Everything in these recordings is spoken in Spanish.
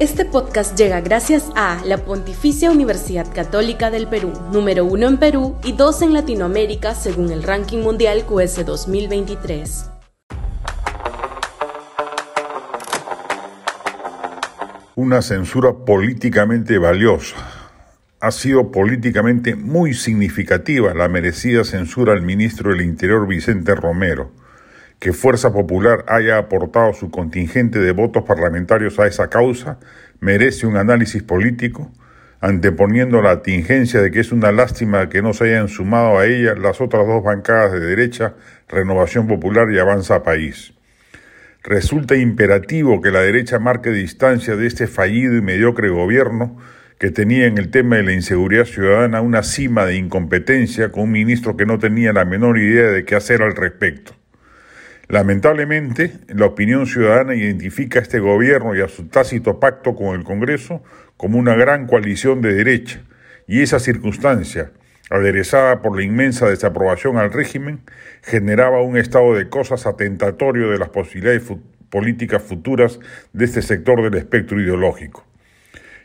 Este podcast llega gracias a la Pontificia Universidad Católica del Perú, número uno en Perú y dos en Latinoamérica según el ranking mundial QS 2023. Una censura políticamente valiosa. Ha sido políticamente muy significativa la merecida censura al ministro del Interior Vicente Romero que Fuerza Popular haya aportado su contingente de votos parlamentarios a esa causa merece un análisis político, anteponiendo la tingencia de que es una lástima que no se hayan sumado a ella las otras dos bancadas de derecha, Renovación Popular y Avanza País. Resulta imperativo que la derecha marque distancia de este fallido y mediocre gobierno que tenía en el tema de la inseguridad ciudadana una cima de incompetencia con un ministro que no tenía la menor idea de qué hacer al respecto. Lamentablemente, la opinión ciudadana identifica a este gobierno y a su tácito pacto con el Congreso como una gran coalición de derecha, y esa circunstancia, aderezada por la inmensa desaprobación al régimen, generaba un estado de cosas atentatorio de las posibilidades políticas futuras de este sector del espectro ideológico.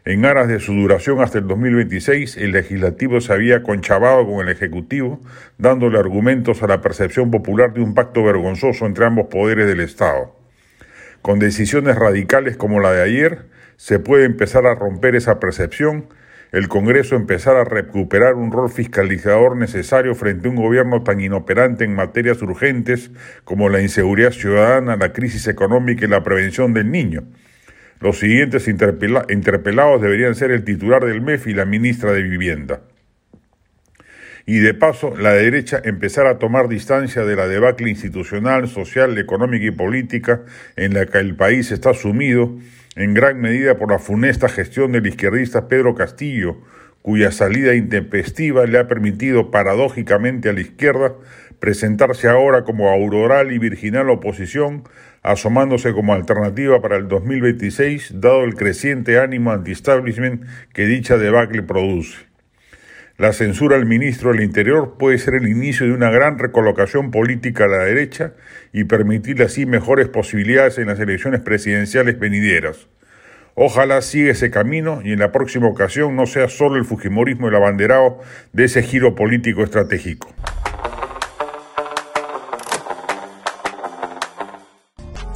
En aras de su duración hasta el 2026, el legislativo se había conchavado con el ejecutivo, dándole argumentos a la percepción popular de un pacto vergonzoso entre ambos poderes del Estado. Con decisiones radicales como la de ayer, se puede empezar a romper esa percepción, el Congreso empezar a recuperar un rol fiscalizador necesario frente a un gobierno tan inoperante en materias urgentes como la inseguridad ciudadana, la crisis económica y la prevención del niño los siguientes interpelados deberían ser el titular del MEF y la ministra de Vivienda. Y de paso, la derecha empezar a tomar distancia de la debacle institucional, social, económica y política en la que el país está sumido, en gran medida por la funesta gestión del izquierdista Pedro Castillo, cuya salida intempestiva le ha permitido paradójicamente a la izquierda presentarse ahora como auroral y virginal oposición, asomándose como alternativa para el 2026, dado el creciente ánimo anti-establishment que dicha debacle produce. La censura al ministro del Interior puede ser el inicio de una gran recolocación política a la derecha y permitir así mejores posibilidades en las elecciones presidenciales venideras. Ojalá siga ese camino y en la próxima ocasión no sea solo el Fujimorismo el abanderado de ese giro político estratégico.